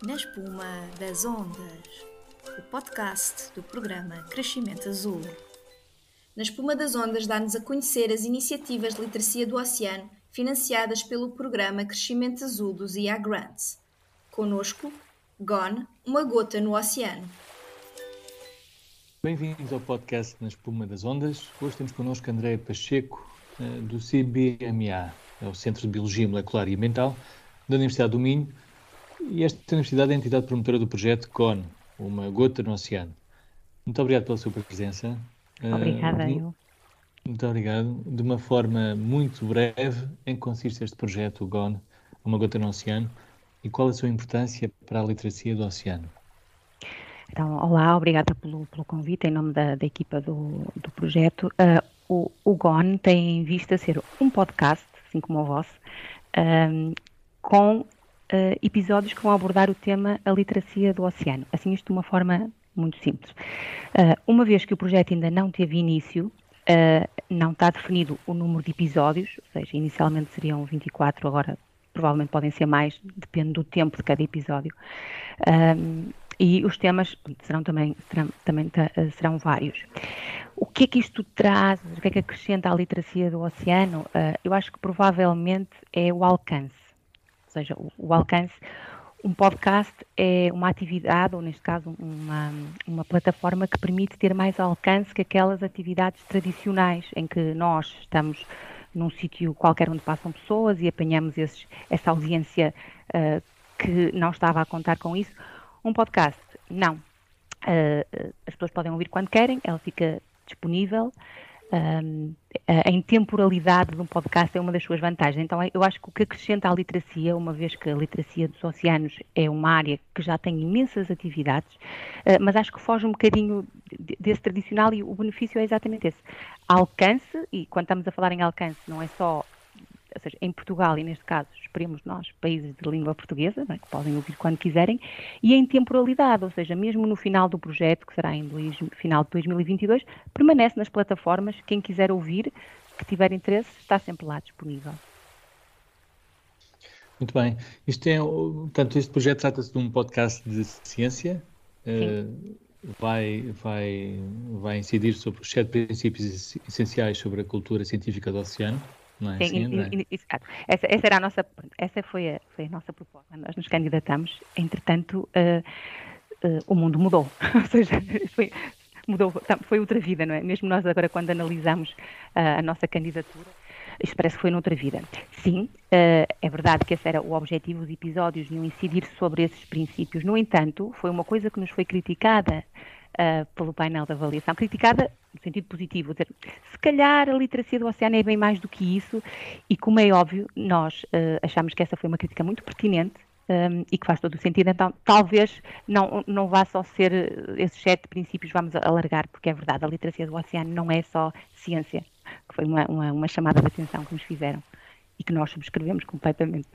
Na espuma das ondas, o podcast do programa Crescimento Azul. Na espuma das ondas dá-nos a conhecer as iniciativas de literacia do oceano financiadas pelo programa Crescimento Azul dos IA Grants. Conosco, Gone, uma gota no oceano. Bem-vindos ao podcast Na Espuma das Ondas. Hoje temos connosco André Pacheco, eh, do CBMA, é o Centro de Biologia Molecular e Ambiental, da Universidade do Minho, e esta universidade é a entidade promotora do projeto CON, uma gota no oceano. Muito obrigado pela sua presença. Obrigada, uh, eu. Muito obrigado. De uma forma muito breve, em que consiste este projeto, o GON, uma gota no oceano, e qual a sua importância para a literacia do oceano? Então, olá, obrigada pelo, pelo convite em nome da, da equipa do, do projeto. Uh, o, o GON tem em vista ser um podcast, assim como o vosso, um, com uh, episódios que vão abordar o tema a literacia do oceano. Assim, isto de uma forma muito simples. Uh, uma vez que o projeto ainda não teve início, uh, não está definido o número de episódios, ou seja, inicialmente seriam 24, agora provavelmente podem ser mais, depende do tempo de cada episódio. Um, e os temas serão também, serão, também serão vários. O que é que isto traz? O que é que acrescenta à literacia do oceano? Uh, eu acho que provavelmente é o alcance seja, o, o alcance. Um podcast é uma atividade, ou neste caso, uma, uma plataforma que permite ter mais alcance que aquelas atividades tradicionais em que nós estamos num sítio qualquer onde passam pessoas e apanhamos esses, essa audiência uh, que não estava a contar com isso. Um podcast, não. Uh, as pessoas podem ouvir quando querem, ela fica disponível um, a intemporalidade de um podcast é uma das suas vantagens. Então, eu acho que o que acrescenta à literacia, uma vez que a literacia dos oceanos é uma área que já tem imensas atividades, uh, mas acho que foge um bocadinho desse tradicional e o benefício é exatamente esse. Alcance, e quando estamos a falar em alcance, não é só ou seja, em Portugal, e neste caso, esperemos nós, países de língua portuguesa, é, que podem ouvir quando quiserem, e em temporalidade, ou seja, mesmo no final do projeto, que será em dois, final de 2022, permanece nas plataformas, quem quiser ouvir, que tiver interesse, está sempre lá disponível. Muito bem. Isto é, portanto, este projeto trata-se de um podcast de ciência. Uh, vai, vai, vai incidir sobre os sete princípios essenciais sobre a cultura científica do oceano. Não é Sim, assim, exato. Essa, essa, era a nossa, essa foi a, foi a nossa proposta. Nós nos candidatamos, entretanto, uh, uh, o mundo mudou. Ou seja, foi, mudou, foi outra vida, não é? Mesmo nós agora, quando analisamos uh, a nossa candidatura, isto parece que foi noutra vida. Sim, é verdade que esse era o objetivo, os episódios iam incidir sobre esses princípios. No entanto, foi uma coisa que nos foi criticada pelo painel de avaliação, criticada no sentido positivo, dizer, se calhar a literacia do oceano é bem mais do que isso, e como é óbvio, nós uh, achamos que essa foi uma crítica muito pertinente um, e que faz todo o sentido, então talvez não, não vá só ser esses sete princípios, vamos alargar, porque é verdade, a literacia do oceano não é só ciência, que foi uma, uma, uma chamada de atenção que nos fizeram e que nós subscrevemos completamente.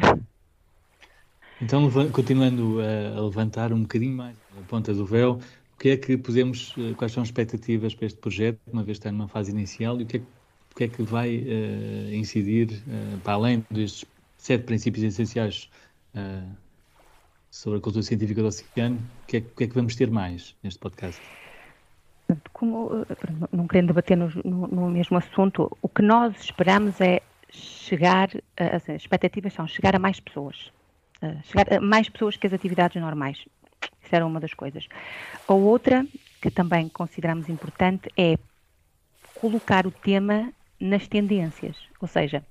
Então, continuando a levantar um bocadinho mais a ponta do véu, que é que podemos, eh, quais são as expectativas para este projeto, uma vez que está numa fase inicial, e o que é, o que, é que vai uh, incidir, uh, para além destes sete princípios essenciais uh, sobre a cultura científica do oceano, o que, é, que é que vamos ter mais neste podcast? Como, não querendo debater no, no, no, mesmo assunto, o que nós esperamos é chegar, as expectativas são chegar a mais pessoas, chegar a mais pessoas que as atividades normais. Isso era uma das coisas. A outra, que também consideramos importante, é colocar o tema nas tendências. Ou seja,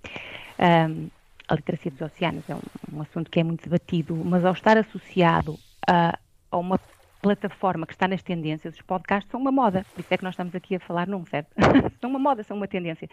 um, a literacia dos oceanos é um, um, assunto que é muito debatido, mas ao estar associado a, a uma plataforma que está nas tendências, os podcasts são uma moda, por isso é que nós estamos aqui a falar num, certo? são uma moda, são uma tendência.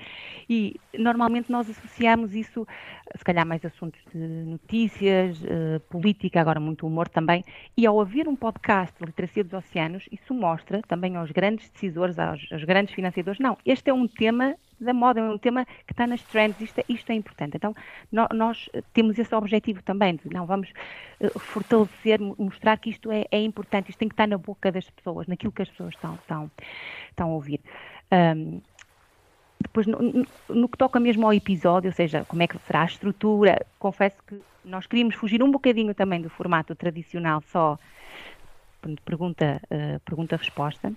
E normalmente nós associamos isso, se calhar mais assuntos de notícias, uh, política, agora muito humor também, e ao haver um podcast de literacia dos oceanos, isso mostra também aos grandes decisores, aos, aos grandes financiadores, não, este é um tema da moda, é um tema que está nas trends, isto é, isto é importante. Então, no, nós temos esse objetivo também, de não vamos uh, fortalecer, mostrar que isto é, é, importante, isto tem que estar na boca das pessoas, naquilo que as pessoas estão, estão, estão a ouvir. Um, depois, no, no, que toca mesmo ao episódio, ou seja, como é que será a estrutura, confesso que nós queríamos fugir um bocadinho também do formato tradicional, só pergunta, uh, pergunta-resposta,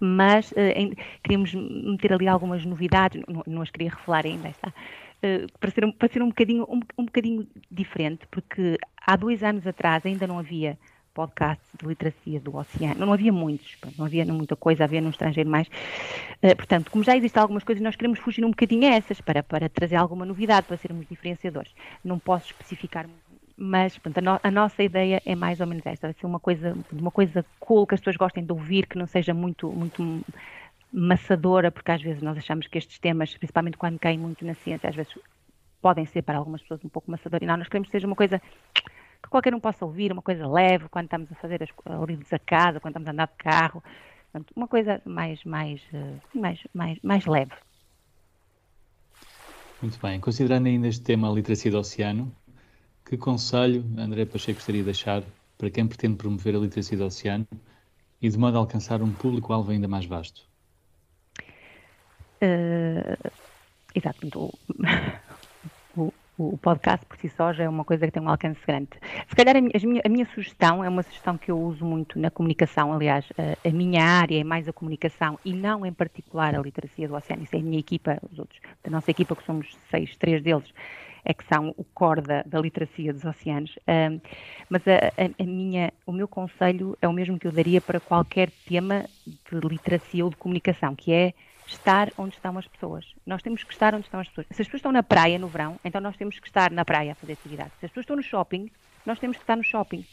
mas uh, em, queríamos meter ali algumas novidades, não, não as queria revelar ainda, está, uh, para, ser, para ser um bocadinho, um, um bocadinho diferente, porque há dois anos atrás ainda não havia podcasts de literacia do oceano. Não havia muitos, não havia muita coisa, havia no estrangeiro mais. Uh, portanto, como já existem algumas coisas, nós queremos fugir um bocadinho a essas para, para trazer alguma novidade, para sermos diferenciadores. Não posso especificar, mas a, no, a, nossa ideia é mais ou menos esta: ser uma coisa, uma coisa cool que as pessoas gostem de ouvir, que não seja muito, muito maçadora, porque às vezes nós achamos que estes temas, principalmente quando caem muito na ciência, às vezes podem ser para algumas pessoas um pouco maçador. E não, nós queremos que seja uma coisa que qualquer um possa ouvir, uma coisa leve, quando estamos a fazer as, a casa, quando estamos a andar de carro, uma coisa mais, mais, eh, mais, mais, mais leve. Muito bem. Considerando ainda este tema a literacia do oceano, que conselho André Pacheco gostaria de deixar para quem pretende promover a literacia do oceano e de modo a alcançar um público-alvo ainda mais vasto? Uh, exato. O, o, podcast por si só já é uma coisa que tem um alcance grande. Se calhar a minha, a minha sugestão é uma sugestão que eu uso muito na comunicação, aliás, a, a, minha área é mais a comunicação e não em particular a literacia do oceano, isso é a minha equipa, os outros, da nossa equipa que somos seis, três deles é que são o core da, literacia dos oceanos. Um, mas a, a, minha, o meu conselho é o mesmo que eu daria para qualquer tema de literacia ou de comunicação, que é estar onde estão as pessoas. Nós temos que estar onde estão as pessoas. Se as pessoas estão na praia no verão, então nós temos que estar na praia a fazer atividade. Se as pessoas estão no shopping, nós temos que estar no shopping.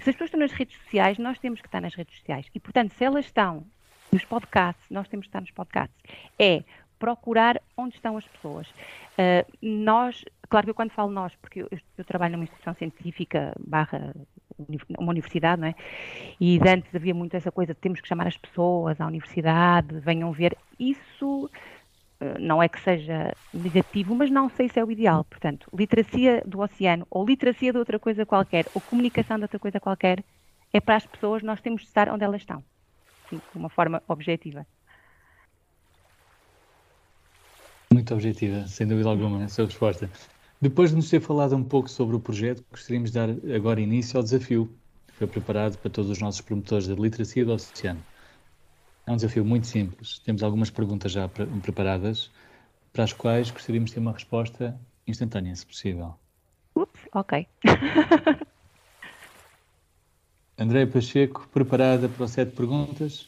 Se as pessoas estão nas redes sociais, nós temos que estar nas redes sociais. E, portanto, se elas estão nos podcasts, nós temos que estar nos podcasts. É procurar onde estão as pessoas. Uh, nós, claro que eu quando falo nós, porque eu, eu trabalho numa instituição científica barra uma universidade, não é? E antes havia muito essa coisa de temos que chamar as pessoas à universidade, venham ver. Isso eh, não é que seja negativo, mas não sei se é o ideal. Portanto, literacia do oceano, ou literacia de outra coisa qualquer, ou comunicação de outra coisa qualquer, é para as pessoas, nós temos de estar onde elas estão. Sim, de uma forma objetiva. Muito objetiva, sem dúvida alguma, a sua resposta. Depois de nos ter falado um pouco sobre o projeto, gostaríamos de dar agora início ao desafio que foi preparado para todos os nossos promotores da literacia do oceano. É um desafio muito simples. Temos algumas perguntas já preparadas para as quais gostaríamos de ter uma resposta instantânea, se possível. Ups, ok. André Pacheco, preparada para o sete perguntas?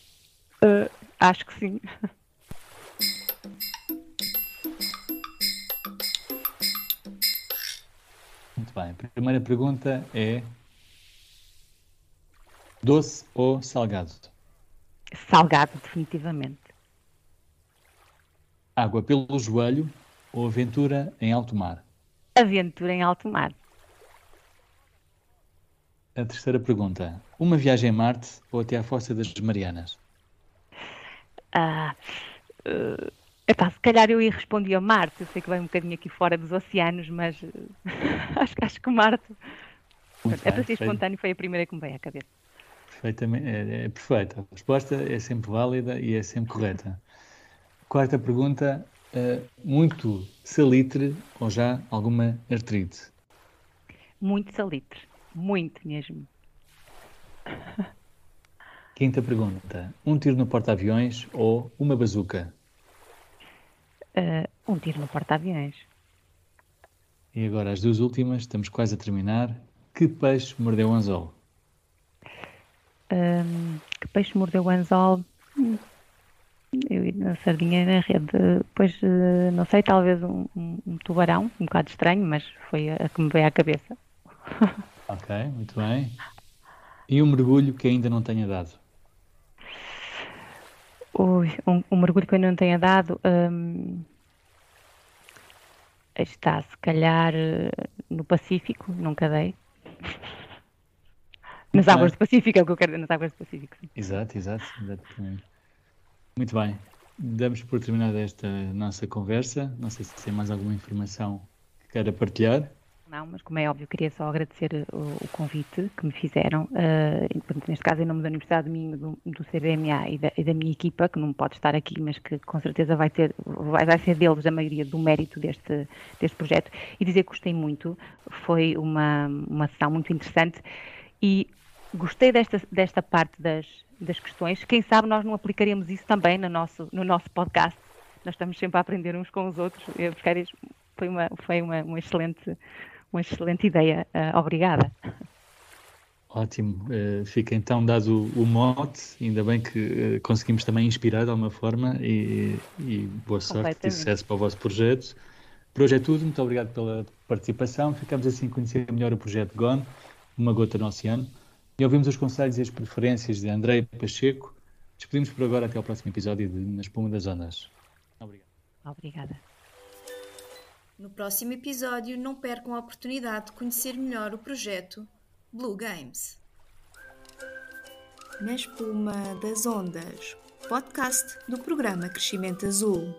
Uh, acho que sim. Bem. A primeira pergunta é: doce ou salgado? Salgado, definitivamente. Água pelo joelho ou aventura em alto mar? Aventura em alto mar. A terceira pergunta: uma viagem a Marte ou até à Fossa das Marianas? Ah, uh Epá, se calhar eu ia responder a Marte. Eu sei que vai um bocadinho aqui fora dos oceanos, mas acho, acho que Marte. Muito é para ser espontâneo, foi a primeira que me veio à cabeça. Perfeitamente, é, é perfeita. A resposta é sempre válida e é sempre correta. Quarta pergunta: uh, muito salitre ou já alguma artrite? Muito salitre, muito mesmo. Quinta pergunta: um tiro no porta-aviões ou uma bazuca? Uh, um tiro no porta-aviões. E agora as duas últimas, estamos quase a terminar. Que peixe mordeu o anzol? Um, que peixe mordeu o anzol? Eu na sardinha na rede, pois uh, não sei, talvez um, um, um, tubarão, um bocado estranho, mas foi a, a que me veio à cabeça. ok, muito bem. E um mergulho que ainda não tenha dado? Ui, um, um, mergulho que eu não tenha dado um, está se calhar no Pacífico, nunca dei. Nas águas do Pacífico, é o que eu quero dizer, nas águas do Pacífico. Sim. Exato, exato, exatamente. Muito bem, damos por terminada esta nossa conversa. Não sei se tem mais alguma informação que queira partilhar. Não, mas como é óbvio, queria só agradecer o, o convite que me fizeram, uh, neste caso em nome da Universidade de Minho, do, do CBMA e da, e da, minha equipa, que não pode estar aqui, mas que com certeza vai, ter, vai, vai ser deles a maioria do mérito deste, deste projeto, e dizer que gostei muito, foi uma, uma sessão muito interessante. E gostei desta, desta parte das, das questões, quem sabe nós não aplicaríamos isso também no nosso, no nosso podcast, nós estamos sempre a aprender uns com os outros, buscar foi uma, foi uma, uma excelente uma excelente ideia. Uh, obrigada. Ótimo. Uh, fica então dado o, o mote, ainda bem que uh, conseguimos também inspirar de alguma forma e, e boa sorte e sucesso para o vosso projeto. Por hoje é tudo, muito obrigado pela participação. Ficamos assim a conhecer melhor o projeto GONE, Uma Gota no Oceano, e ouvimos os conselhos e as preferências de André Pacheco. Despedimos por agora até ao próximo episódio de Na Espuma das Ondas. Obrigado. Obrigada. No próximo episódio, não percam a oportunidade de conhecer melhor o projeto Blue Games. Na espuma das ondas, podcast do programa Crescimento Azul.